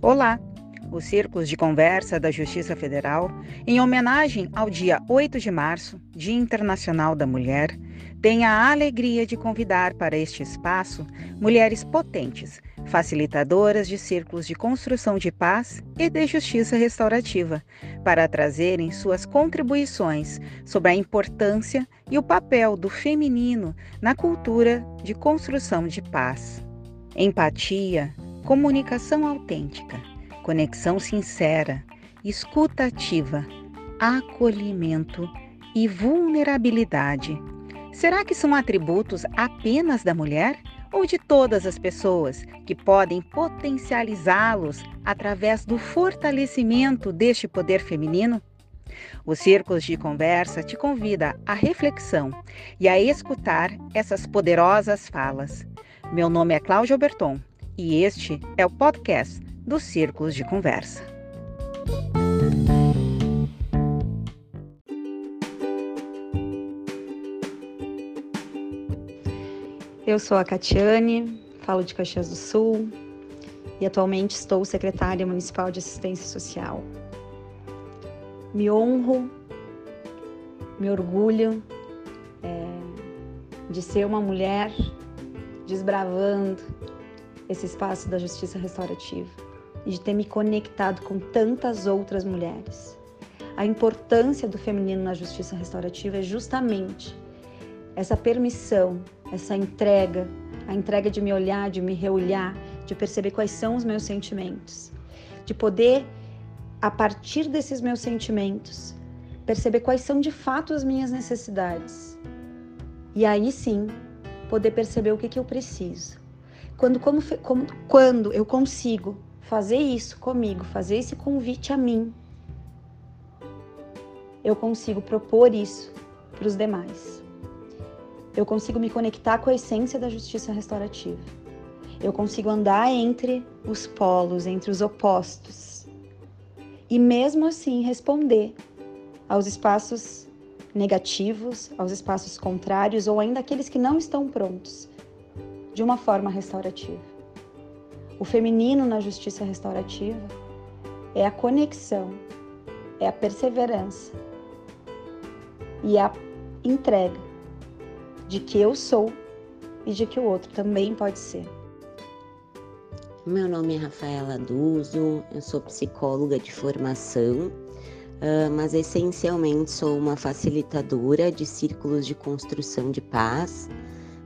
Olá! Os Círculos de Conversa da Justiça Federal, em homenagem ao dia 8 de março, Dia Internacional da Mulher, tem a alegria de convidar para este espaço mulheres potentes, facilitadoras de círculos de construção de paz e de justiça restaurativa, para trazerem suas contribuições sobre a importância e o papel do feminino na cultura de construção de paz. Empatia, comunicação autêntica, conexão sincera, escuta ativa, acolhimento e vulnerabilidade. Será que são atributos apenas da mulher ou de todas as pessoas que podem potencializá-los através do fortalecimento deste poder feminino? Os Círculos de Conversa te convida à reflexão e a escutar essas poderosas falas. Meu nome é Cláudia Berton e este é o podcast dos Círculos de Conversa. Eu sou a Catiane, falo de Caxias do Sul e atualmente estou secretária municipal de assistência social. Me honro, me orgulho é, de ser uma mulher desbravando esse espaço da justiça restaurativa e de ter me conectado com tantas outras mulheres. A importância do feminino na justiça restaurativa é justamente essa permissão, essa entrega, a entrega de me olhar, de me reolhar, de perceber quais são os meus sentimentos, de poder, a partir desses meus sentimentos, perceber quais são de fato as minhas necessidades. E aí sim, poder perceber o que, que eu preciso. Quando, como, como, quando eu consigo fazer isso comigo, fazer esse convite a mim, eu consigo propor isso para os demais. Eu consigo me conectar com a essência da justiça restaurativa. Eu consigo andar entre os polos, entre os opostos. E mesmo assim responder aos espaços negativos, aos espaços contrários ou ainda aqueles que não estão prontos de uma forma restaurativa. O feminino na justiça restaurativa é a conexão, é a perseverança e a entrega de que eu sou e de que o outro também pode ser. Meu nome é Rafaela Duzo, eu sou psicóloga de formação, ah, mas essencialmente sou uma facilitadora de círculos de construção de paz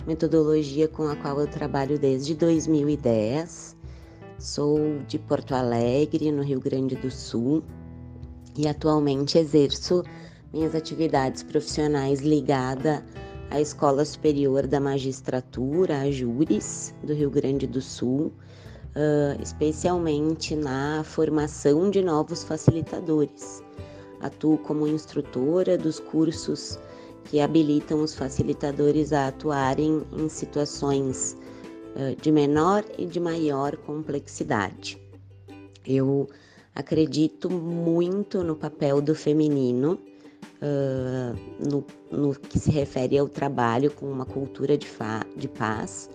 metodologia com a qual eu trabalho desde 2010. Sou de Porto Alegre, no Rio Grande do Sul, e atualmente exerço minhas atividades profissionais ligada à Escola Superior da Magistratura, a Júris, do Rio Grande do Sul, uh, especialmente na formação de novos facilitadores. Atuo como instrutora dos cursos que habilitam os facilitadores a atuarem em situações uh, de menor e de maior complexidade. Eu acredito muito no papel do feminino uh, no, no, que se refere ao trabalho com uma cultura de, de paz,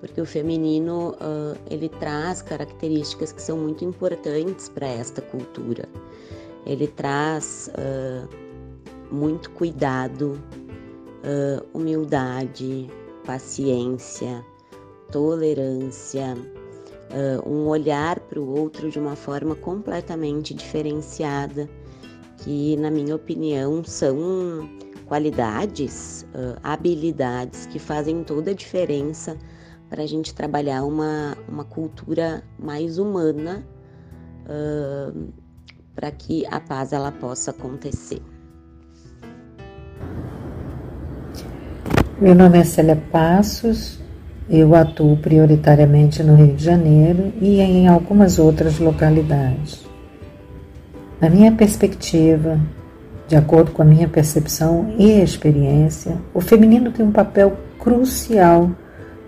porque o feminino uh, ele traz características que são muito importantes para esta cultura. Ele traz muito cuidado, uh, humildade, paciência, tolerância, uh, um olhar para o outro de uma forma completamente diferenciada, que, na minha opinião, são qualidades, uh, habilidades que fazem toda a diferença para a gente trabalhar uma, uma cultura mais humana uh, para que a paz ela possa acontecer. Meu nome é Célia Passos, eu atuo prioritariamente no Rio de Janeiro e em algumas outras localidades. Na minha perspectiva, de acordo com a minha percepção e experiência, o feminino tem um papel crucial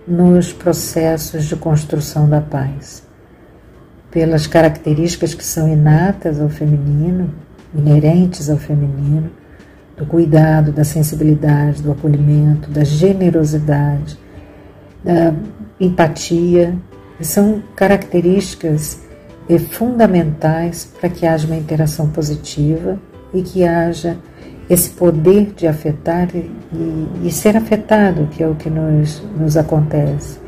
nos processos de construção da paz. Pelas características que são inatas ao feminino, inerentes ao feminino, do cuidado, da sensibilidade, do acolhimento, da generosidade, da empatia, são características e fundamentais para que haja uma interação positiva e que haja esse poder de afetar e, e, ser afetado, que é o que nos, nos acontece.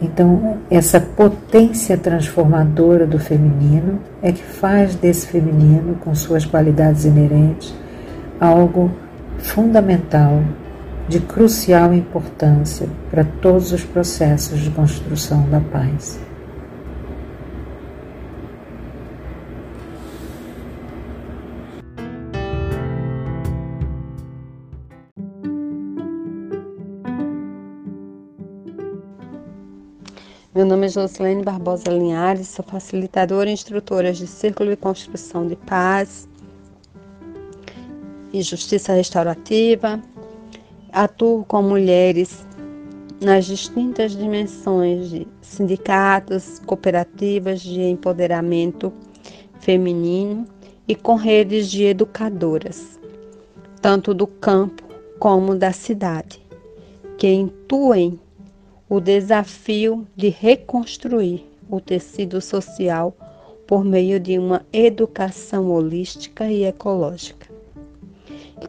Então, essa potência transformadora do feminino é que faz desse feminino, com suas qualidades inerentes, algo fundamental, de crucial importância para todos os processos de construção da paz. Meu nome é Josilene Barbosa Linhares, sou facilitadora e instrutora de Círculo de Construção de Paz e Justiça Restaurativa. Atuo com mulheres nas distintas dimensões de sindicatos, cooperativas de empoderamento feminino e com redes de educadoras, tanto do campo como da cidade, que intuem o desafio de reconstruir o tecido social por meio de uma educação holística e ecológica.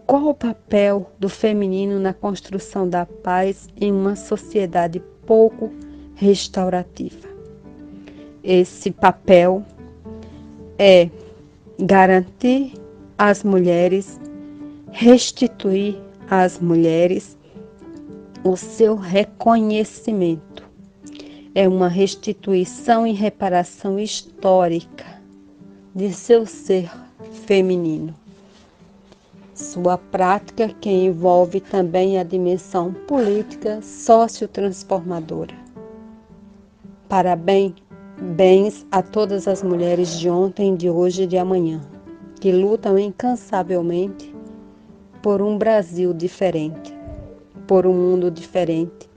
Qual o papel do feminino na construção da paz em uma sociedade pouco restaurativa? Esse papel é garantir às mulheres, restituir às mulheres o seu reconhecimento. É uma restituição e reparação histórica de seu ser feminino. Sua prática que envolve também a dimensão política sociotransformadora. Parabéns bens a todas as mulheres de ontem, de hoje e de amanhã, que lutam incansavelmente por um Brasil diferente por um mundo diferente,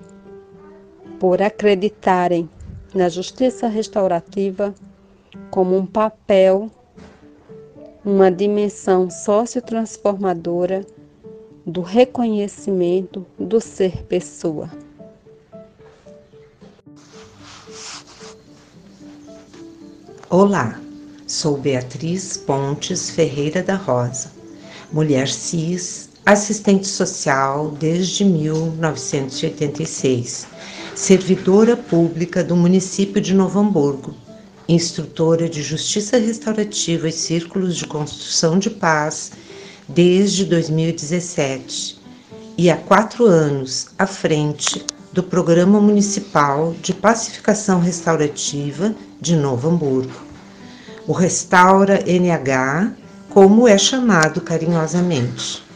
por acreditarem na justiça restaurativa como um papel, uma dimensão sociotransformadora do reconhecimento do ser pessoa. Olá, sou Beatriz Pontes Ferreira da Rosa, mulher cis, assistente social desde 1986, servidora pública do município de Novo Hamburgo, instrutora de justiça restaurativa e círculos de construção de paz desde 2017 e há quatro anos à frente do Programa Municipal de Pacificação Restaurativa de Novo Hamburgo. O Restaura NH, como é chamado carinhosamente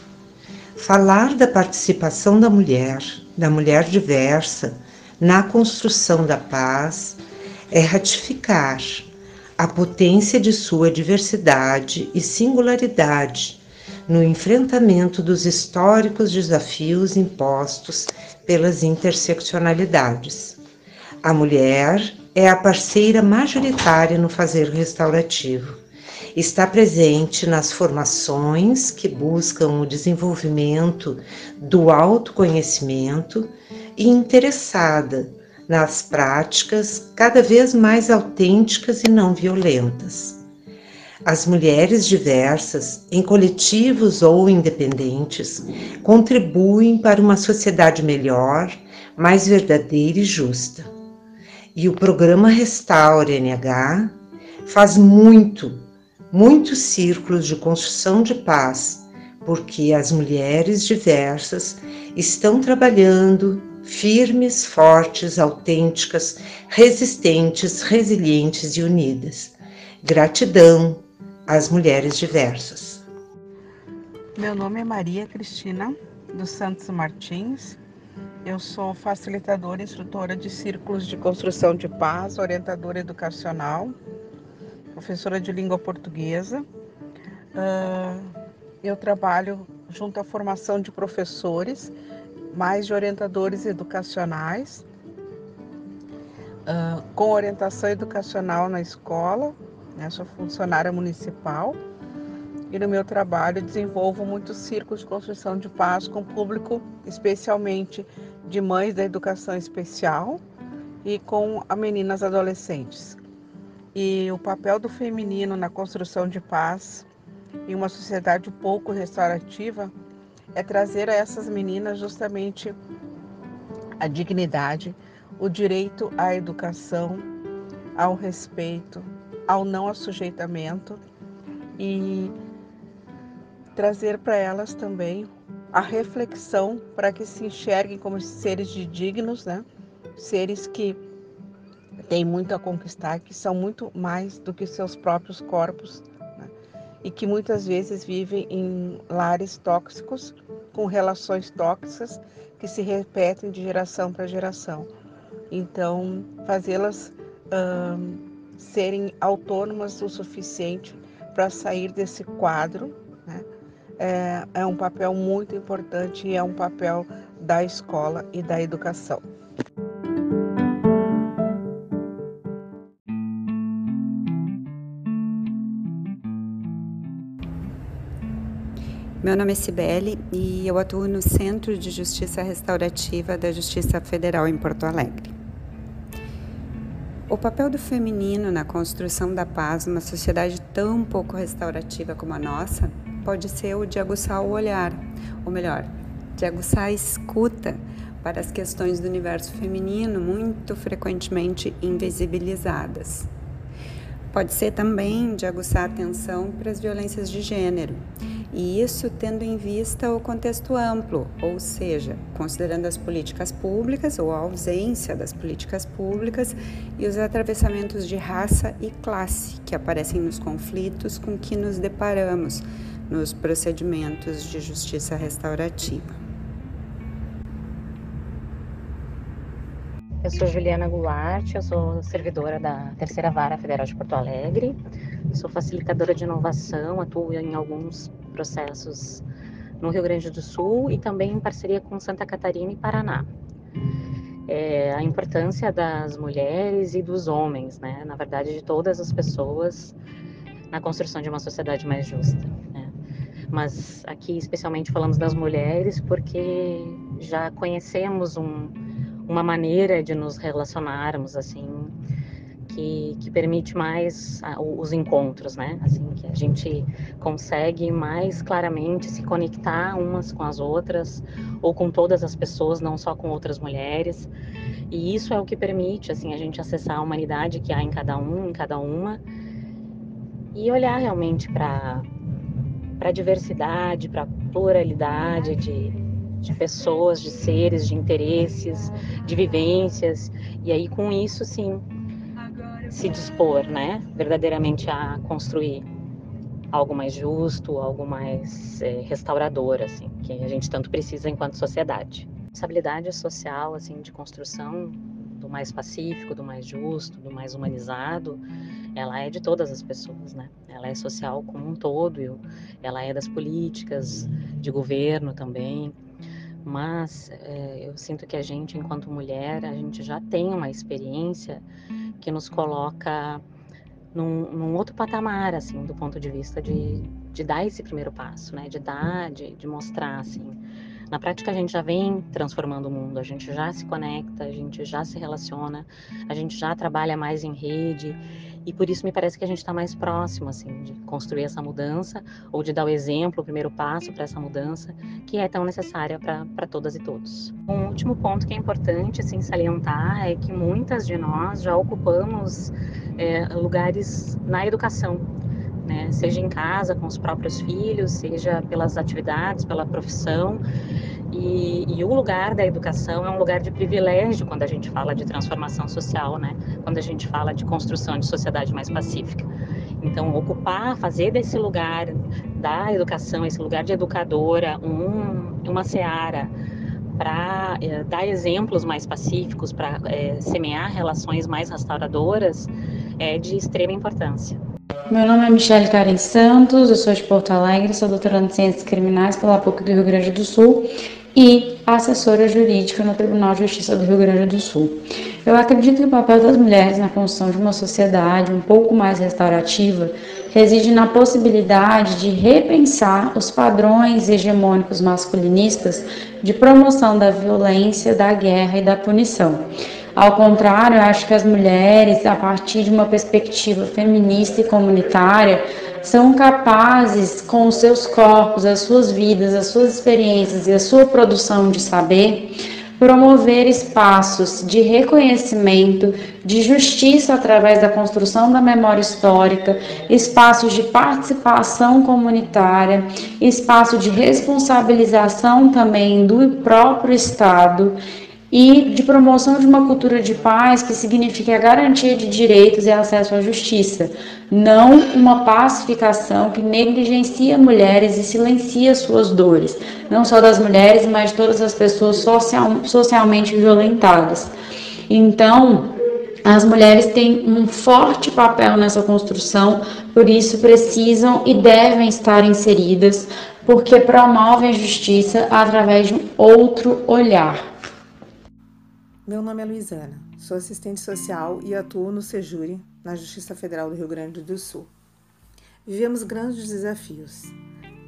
falar da participação da mulher, da mulher diversa, na construção da paz é ratificar a potência de sua diversidade e singularidade no enfrentamento dos históricos desafios impostos pelas interseccionalidades. A mulher é a parceira majoritária no fazer restaurativo está presente nas formações que buscam o desenvolvimento do autoconhecimento e interessada nas práticas cada vez mais autênticas e não violentas. As mulheres diversas, em coletivos ou independentes, contribuem para uma sociedade melhor, mais verdadeira e justa. E o programa Restaure NH faz muito muitos círculos de construção de paz, porque as mulheres diversas estão trabalhando firmes, fortes, autênticas, resistentes, resilientes e unidas. Gratidão às mulheres diversas. Meu nome é Maria Cristina dos Santos Martins. Eu sou facilitadora e instrutora de círculos de construção de paz, orientadora educacional professora de língua portuguesa. Uh, eu trabalho junto à formação de professores, mais de orientadores educacionais, uh, com orientação educacional na escola, né, sou funcionária municipal. E no meu trabalho desenvolvo muitos círculos de construção de paz com público, especialmente de mães da educação especial e com meninas adolescentes. E o papel do feminino na construção de paz em uma sociedade pouco restaurativa é trazer a essas meninas justamente a dignidade, o direito à educação, ao respeito, ao não assujeitamento e trazer para elas também a reflexão para que se enxerguem como seres dignos, né? Seres que têm muito a conquistar, que são muito mais do que seus próprios corpos né? e que muitas vezes vivem em lares tóxicos, com relações tóxicas que se repetem de geração para geração. Então, fazê-las hum, serem autônomas o suficiente para sair desse quadro né? é, é um papel muito importante e é um papel da escola e da educação. Meu nome é Cibele e eu atuo no Centro de Justiça Restaurativa da Justiça Federal em Porto Alegre. O papel do feminino na construção da paz numa sociedade tão pouco restaurativa como a nossa pode ser o de aguçar o olhar, ou melhor, de aguçar a escuta para as questões do universo feminino muito frequentemente invisibilizadas. Pode ser também de aguçar a atenção para as violências de gênero e isso tendo em vista o contexto amplo, ou seja, considerando as políticas públicas ou a ausência das políticas públicas e os atravessamentos de raça e classe que aparecem nos conflitos com que nos deparamos nos procedimentos de justiça restaurativa. Eu sou Juliana Goulart, eu sou servidora da Terceira Vara Federal de Porto Alegre, sou facilitadora de inovação, atuo em alguns processos no Rio Grande do Sul e também em parceria com Santa Catarina e Paraná. É, a importância das mulheres e dos homens, né? na verdade, de todas as pessoas na construção de uma sociedade mais justa. Né? Mas aqui, especialmente, falamos das mulheres porque já conhecemos um uma maneira de nos relacionarmos assim que, que permite mais os encontros, né? Assim que a gente consegue mais claramente se conectar umas com as outras ou com todas as pessoas, não só com outras mulheres. E isso é o que permite assim a gente acessar a humanidade que há em cada um, em cada uma e olhar realmente para para diversidade, para pluralidade de, de pessoas, de seres, de interesses, de vivências, e aí com isso sim se dispor, né, verdadeiramente a construir algo mais justo, algo mais é, restaurador, assim, que a gente tanto precisa enquanto sociedade. Responsabilidade social, assim, de construção do mais pacífico, do mais justo, do mais humanizado, ela é de todas as pessoas, né? Ela é social como um todo, ela é das políticas, de governo também, mas é, eu sinto que a gente, enquanto mulher, a gente já tem uma experiência que nos coloca num, num outro patamar, assim, do ponto de vista de, de dar esse primeiro passo, né? De dar, de, de mostrar, assim. Na prática, a gente já vem transformando o mundo, a gente já se conecta, a gente já se relaciona, a gente já trabalha mais em rede e por isso me parece que a gente está mais próximo, assim, de construir essa mudança ou de dar o exemplo, o primeiro passo para essa mudança que é tão necessária para todas e todos. Um último ponto que é importante, assim, salientar é que muitas de nós já ocupamos é, lugares na educação, né? seja em casa com os próprios filhos, seja pelas atividades, pela profissão. E, e, o lugar da educação é um lugar de privilégio quando a gente fala de transformação social, né? Quando a gente fala de construção de sociedade mais pacífica. Então, ocupar, fazer desse lugar da educação, esse lugar de educadora, um, uma seara para é, dar exemplos mais pacíficos, para é, semear relações mais restauradoras, é de extrema importância. Meu nome é Michele Karen Santos, eu sou de Porto Alegre, sou doutoranda em Ciências Criminais pela PUC do Rio Grande do Sul e assessora jurídica no Tribunal de Justiça do Rio Grande do Sul. Eu acredito que o papel das mulheres na construção de uma sociedade um pouco mais restaurativa reside na possibilidade de repensar os padrões hegemônicos masculinistas de promoção da violência, da guerra e da punição. Ao contrário, eu acho que as mulheres, a partir de uma perspectiva feminista e comunitária, são capazes, com os seus corpos, as suas vidas, as suas experiências e a sua produção de saber, promover espaços de reconhecimento, de justiça através da construção da memória histórica, espaços de participação comunitária, espaço de responsabilização também do próprio Estado e de promoção de uma cultura de paz que signifique a garantia de direitos e acesso à justiça, não uma pacificação que negligencia mulheres e silencia suas dores, não só das mulheres, mas de todas as pessoas social, socialmente violentadas. Então, as mulheres têm um forte papel nessa construção, por isso precisam e devem estar inseridas, porque promovem a justiça através de um outro olhar. Meu nome é Luizana, sou assistente social e atuo no Sejure, na Justiça Federal do Rio Grande do Sul. Vivemos grandes desafios,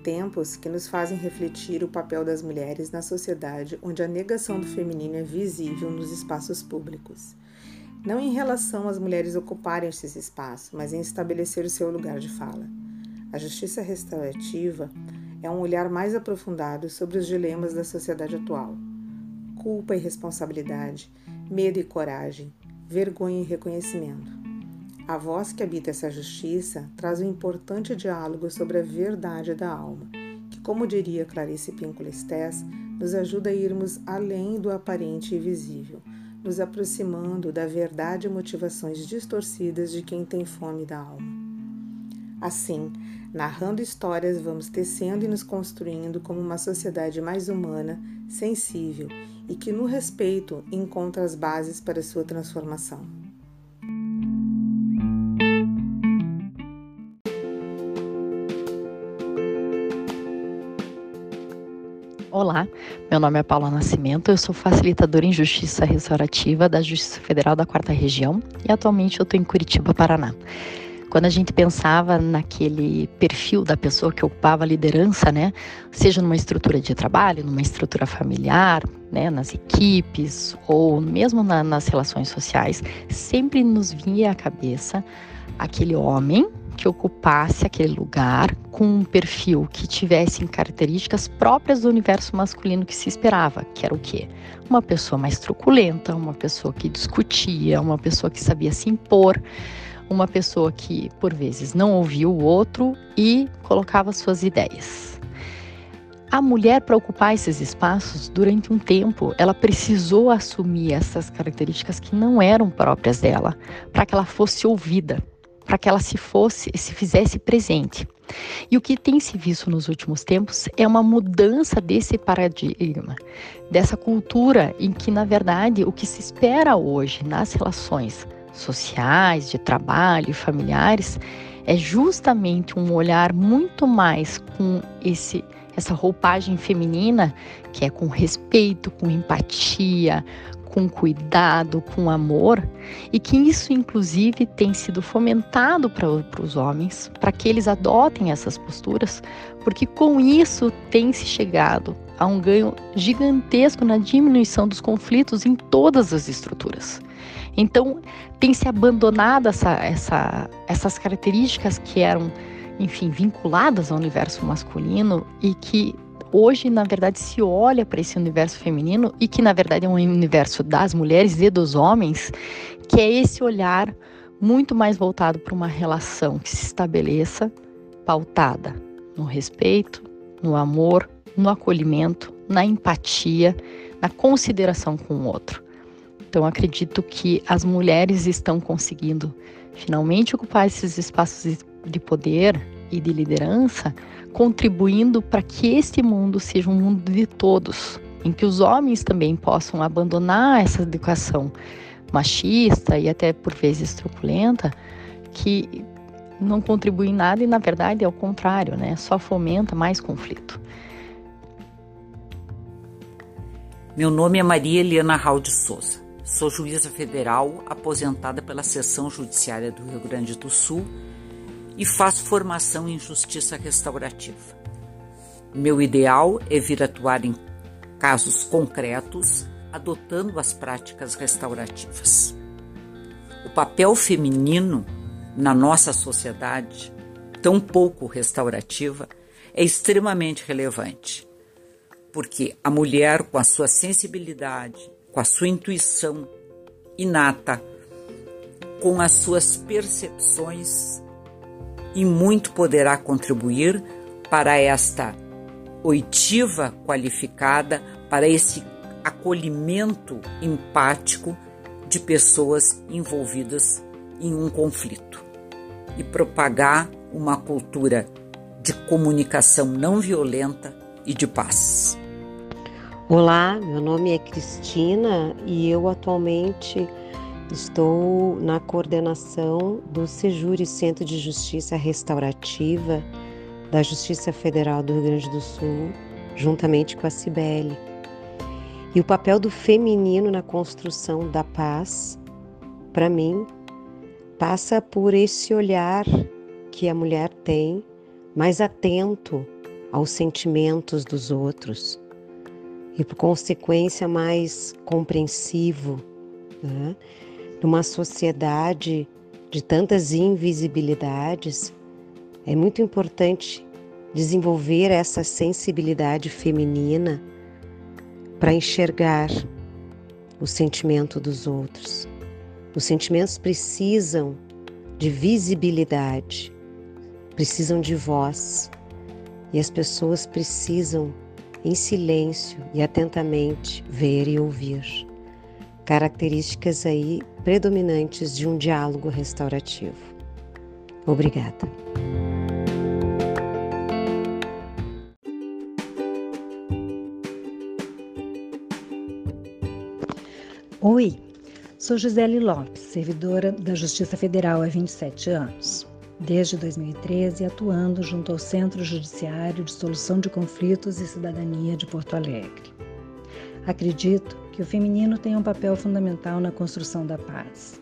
tempos que nos fazem refletir o papel das mulheres na sociedade onde a negação do feminino é visível nos espaços públicos. Não em relação às mulheres ocuparem esses espaços, mas em estabelecer o seu lugar de fala. A justiça restaurativa é um olhar mais aprofundado sobre os dilemas da sociedade atual culpa e responsabilidade, medo e coragem, vergonha e reconhecimento. A voz que habita essa justiça traz um importante diálogo sobre a verdade da alma, que, como diria Clarice Pinkola Estés, nos ajuda a irmos além do aparente e visível, nos aproximando da verdade e motivações distorcidas de quem tem fome da alma. Assim, narrando histórias, vamos tecendo e nos construindo como uma sociedade mais humana, sensível e que no respeito encontra as bases para sua transformação. Olá, meu nome é Paula Nascimento, eu sou facilitadora em Justiça Restaurativa da Justiça Federal da Quarta Região e atualmente eu estou em Curitiba, Paraná. Quando a gente pensava naquele perfil da pessoa que ocupava a liderança, né, seja numa estrutura de trabalho, numa estrutura familiar, né, nas equipes ou mesmo na, nas relações sociais, sempre nos vinha à cabeça aquele homem que ocupasse aquele lugar com um perfil que tivesse características próprias do universo masculino que se esperava, que era o quê? Uma pessoa mais truculenta, uma pessoa que discutia, uma pessoa que sabia se impor uma pessoa que, por vezes, não ouvia o outro e colocava suas ideias. A mulher, para ocupar esses espaços, durante um tempo, ela precisou assumir essas características que não eram próprias dela, para que ela fosse ouvida, para que ela se fosse, se fizesse presente. E o que tem se visto nos últimos tempos é uma mudança desse paradigma, dessa cultura em que, na verdade, o que se espera hoje nas relações sociais, de trabalho, familiares, é justamente um olhar muito mais com esse essa roupagem feminina, que é com respeito, com empatia, com cuidado, com amor, e que isso inclusive tem sido fomentado para os homens, para que eles adotem essas posturas, porque com isso tem se chegado a um ganho gigantesco na diminuição dos conflitos em todas as estruturas. Então, tem se abandonado essa, essa, essas características que eram, enfim, vinculadas ao universo masculino e que hoje, na verdade, se olha para esse universo feminino e que, na verdade, é um universo das mulheres e dos homens, que é esse olhar muito mais voltado para uma relação que se estabeleça pautada no respeito, no amor, no acolhimento, na empatia, na consideração com o outro. Então, acredito que as mulheres estão conseguindo finalmente ocupar esses espaços de poder e de liderança, contribuindo para que este mundo seja um mundo de todos, em que os homens também possam abandonar essa educação machista e até por vezes truculenta, que não contribui em nada e na verdade é o contrário, né? Só fomenta mais conflito. Meu nome é Maria Helena Raul de Souza. Sou juíza federal aposentada pela Seção Judiciária do Rio Grande do Sul e faço formação em justiça restaurativa. Meu ideal é vir atuar em casos concretos adotando as práticas restaurativas. O papel feminino na nossa sociedade, tão pouco restaurativa, é extremamente relevante, porque a mulher, com a sua sensibilidade, com a sua intuição inata, com as suas percepções, e muito poderá contribuir para esta oitiva qualificada, para esse acolhimento empático de pessoas envolvidas em um conflito e propagar uma cultura de comunicação não violenta e de paz. Olá, meu nome é Cristina e eu atualmente estou na coordenação do Sejure Centro de Justiça Restaurativa da Justiça Federal do Rio Grande do Sul, juntamente com a Cibele. E o papel do feminino na construção da paz, para mim, passa por esse olhar que a mulher tem mais atento aos sentimentos dos outros e, por consequência, mais compreensivo. Né? Numa sociedade de tantas invisibilidades, é muito importante desenvolver essa sensibilidade feminina para enxergar o sentimento dos outros. Os sentimentos precisam de visibilidade, precisam de voz e as pessoas precisam, em silêncio e atentamente, ver e ouvir. Características aí predominantes de um diálogo restaurativo. Obrigada. Oi, sou Gisele Lopes, servidora da Justiça Federal há 27 anos desde 2013 atuando junto ao Centro Judiciário de Solução de Conflitos e Cidadania de Porto Alegre. Acredito que o feminino tem um papel fundamental na construção da paz.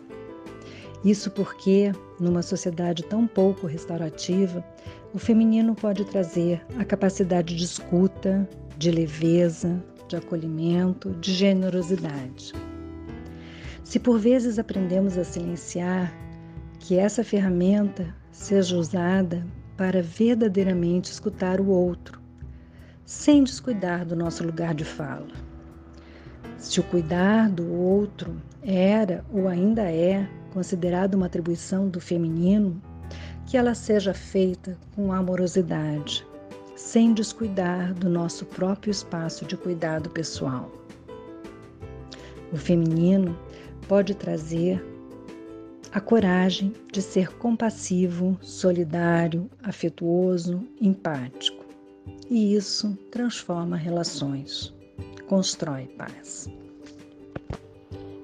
Isso porque, numa sociedade tão pouco restaurativa, o feminino pode trazer a capacidade de escuta, de leveza, de acolhimento, de generosidade. Se por vezes aprendemos a silenciar, que essa ferramenta seja usada para verdadeiramente escutar o outro, sem descuidar do nosso lugar de fala. Se o cuidar do outro era ou ainda é considerado uma atribuição do feminino, que ela seja feita com amorosidade, sem descuidar do nosso próprio espaço de cuidado pessoal. O feminino pode trazer a coragem de ser compassivo, solidário, afetuoso, empático. E isso transforma relações, constrói paz.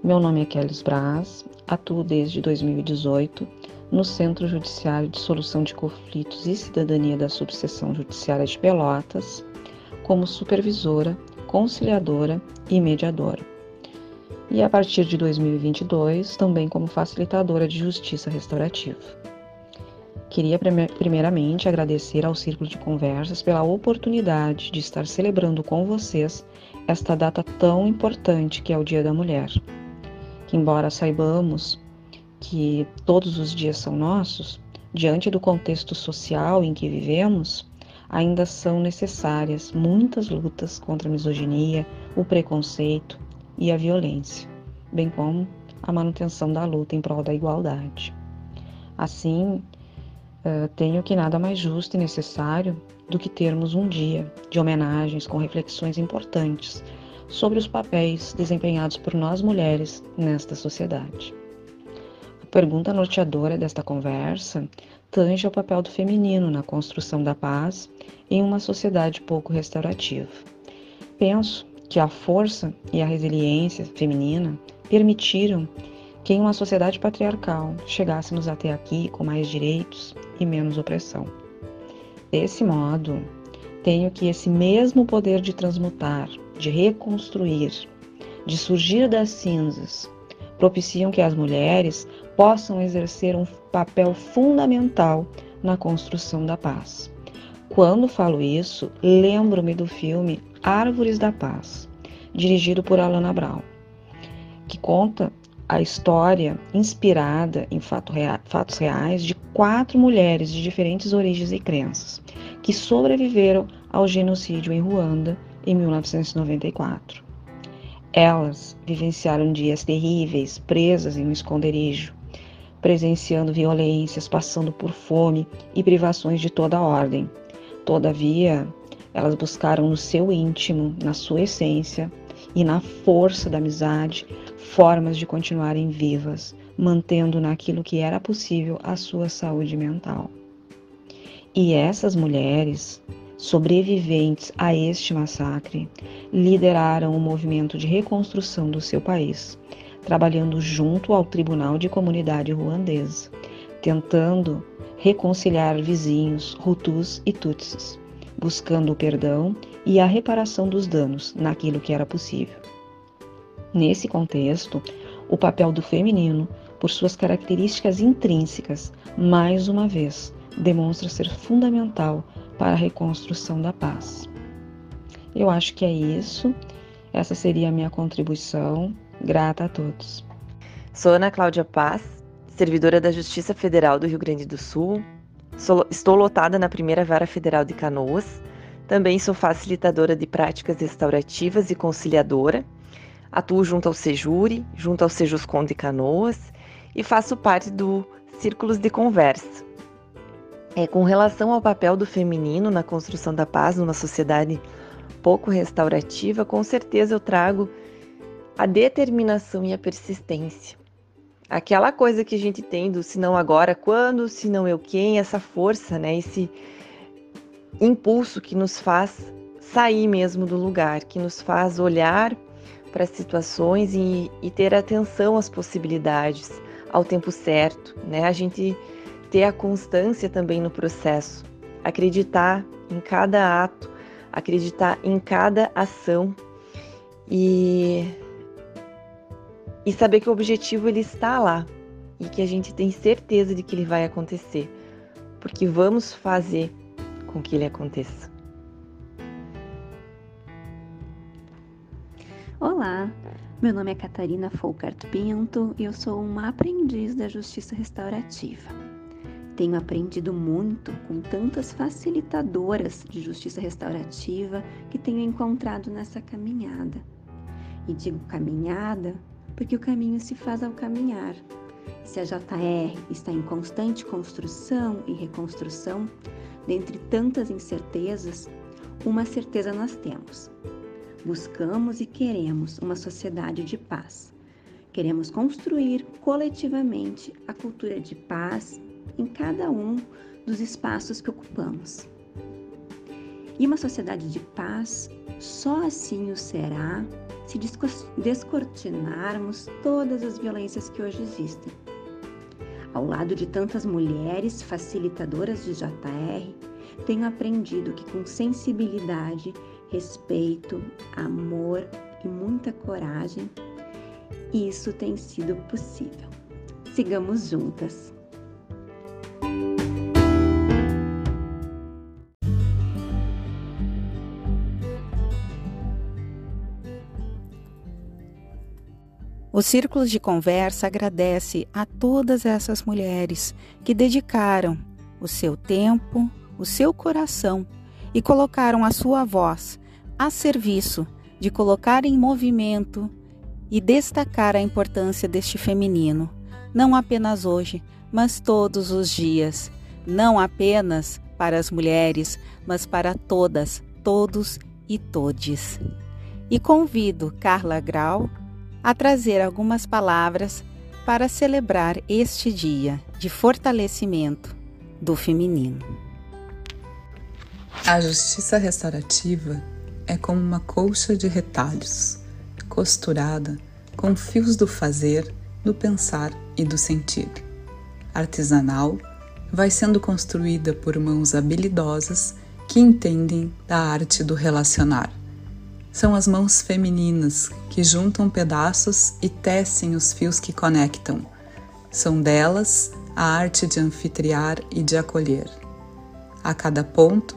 Meu nome é Kelly Braz, atuo desde 2018 no Centro Judiciário de Solução de Conflitos e Cidadania da Subseção Judiciária de Pelotas, como supervisora, conciliadora e mediadora e a partir de 2022 também como facilitadora de justiça restaurativa. Queria primeiramente agradecer ao Círculo de Conversas pela oportunidade de estar celebrando com vocês esta data tão importante que é o Dia da Mulher. Que embora saibamos que todos os dias são nossos, diante do contexto social em que vivemos, ainda são necessárias muitas lutas contra a misoginia, o preconceito, e a violência, bem como a manutenção da luta em prol da igualdade. Assim, eh, tenho que nada mais justo e necessário do que termos um dia de homenagens com reflexões importantes sobre os papéis desempenhados por nós mulheres nesta sociedade. A pergunta norteadora desta conversa tange ao papel do feminino na construção da paz em uma sociedade pouco restaurativa. Penso que a força e a resiliência feminina permitiram que em uma sociedade patriarcal chegássemos até aqui com mais direitos e menos opressão. Desse modo, tenho que esse mesmo poder de transmutar, de reconstruir, de surgir das cinzas, propiciam que as mulheres possam exercer um papel fundamental na construção da paz. Quando falo isso, lembro-me do filme Árvores da Paz, dirigido por Alana Brown, que conta a história inspirada em fatos reais de quatro mulheres de diferentes origens e crenças que sobreviveram ao genocídio em Ruanda em 1994. Elas vivenciaram dias terríveis, presas em um esconderijo, presenciando violências, passando por fome e privações de toda ordem. Todavia, elas buscaram no seu íntimo, na sua essência e na força da amizade, formas de continuarem vivas, mantendo naquilo que era possível a sua saúde mental. E essas mulheres, sobreviventes a este massacre, lideraram o movimento de reconstrução do seu país, trabalhando junto ao Tribunal de Comunidade Ruandesa, tentando reconciliar vizinhos, Hutus e Tutsis, buscando o perdão e a reparação dos danos naquilo que era possível. Nesse contexto, o papel do feminino, por suas características intrínsecas, mais uma vez, demonstra ser fundamental para a reconstrução da paz. Eu acho que é isso. Essa seria a minha contribuição. Grata a todos. Sou Ana Cláudia Paz, servidora da Justiça Federal do Rio Grande do Sul, Sou, estou lotada na primeira vara federal de Canoas. Também sou facilitadora de práticas restaurativas e conciliadora. Atuo junto ao Sejure, junto ao Sejuscom de Canoas e faço parte do Círculos de Conversa. É, com relação ao papel do feminino na construção da paz numa sociedade pouco restaurativa, com certeza eu trago a determinação e a persistência aquela coisa que a gente tem do se não agora, quando, se não eu quem, essa força, né? Esse impulso que nos faz sair mesmo do lugar, que nos faz olhar para as situações e, e, ter atenção às possibilidades ao tempo certo, né? A gente ter a constância também no processo, acreditar em cada ato, acreditar em cada ação e e saber que o objetivo ele está lá e que a gente tem certeza de que ele vai acontecer, porque vamos fazer com que ele aconteça. Olá, meu nome é Catarina Folcart Pinto e eu sou uma aprendiz da Justiça Restaurativa. Tenho aprendido muito com tantas facilitadoras de justiça restaurativa que tenho encontrado nessa caminhada. E digo caminhada porque o caminho se faz ao caminhar. Se a JR está em constante construção e reconstrução, dentre tantas incertezas, uma certeza nós temos. Buscamos e queremos uma sociedade de paz. Queremos construir coletivamente a cultura de paz em cada um dos espaços que ocupamos. E uma sociedade de paz só assim o será se descortinarmos todas as violências que hoje existem. Ao lado de tantas mulheres facilitadoras de JR, tenho aprendido que com sensibilidade, respeito, amor e muita coragem, isso tem sido possível. Sigamos juntas! O Círculo de Conversa agradece a todas essas mulheres que dedicaram o seu tempo, o seu coração e colocaram a sua voz a serviço de colocar em movimento e destacar a importância deste feminino, não apenas hoje, mas todos os dias, não apenas para as mulheres, mas para todas, todos e todes. E convido Carla Grau a trazer algumas palavras para celebrar este dia de fortalecimento do feminino. A justiça restaurativa é como uma colcha de retalhos, costurada com fios do fazer, do pensar e do sentir. Artesanal, vai sendo construída por mãos habilidosas que entendem da arte do relacionar são as mãos femininas que juntam pedaços e tecem os fios que conectam. São delas a arte de anfitriar e de acolher. A cada ponto,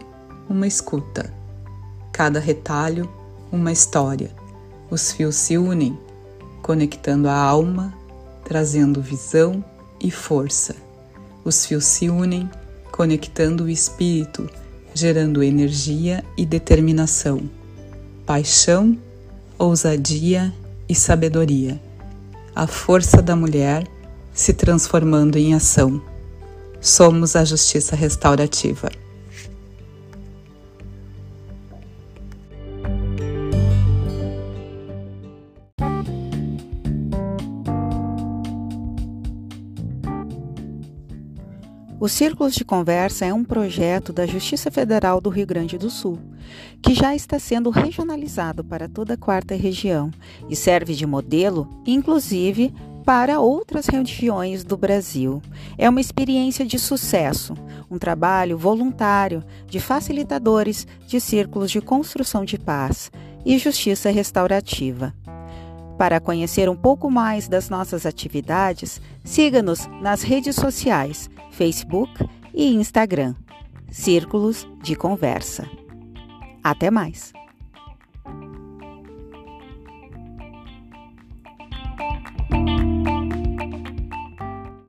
uma escuta. Cada retalho, uma história. Os fios se unem, conectando a alma, trazendo visão e força. Os fios se unem, conectando o espírito, gerando energia e determinação, paixão, ousadia e sabedoria. A força da mulher se transformando em ação. Somos a justiça restaurativa. O Círculos de Conversa é um projeto da Justiça Federal do Rio Grande do Sul, que já está sendo regionalizado para toda a quarta região e serve de modelo, inclusive, para outras regiões do Brasil. É uma experiência de sucesso, um trabalho voluntário de facilitadores de círculos de construção de paz e justiça restaurativa. Para conhecer um pouco mais das nossas atividades, siga-nos nas redes sociais Facebook e Instagram. Círculos de Conversa. Até mais!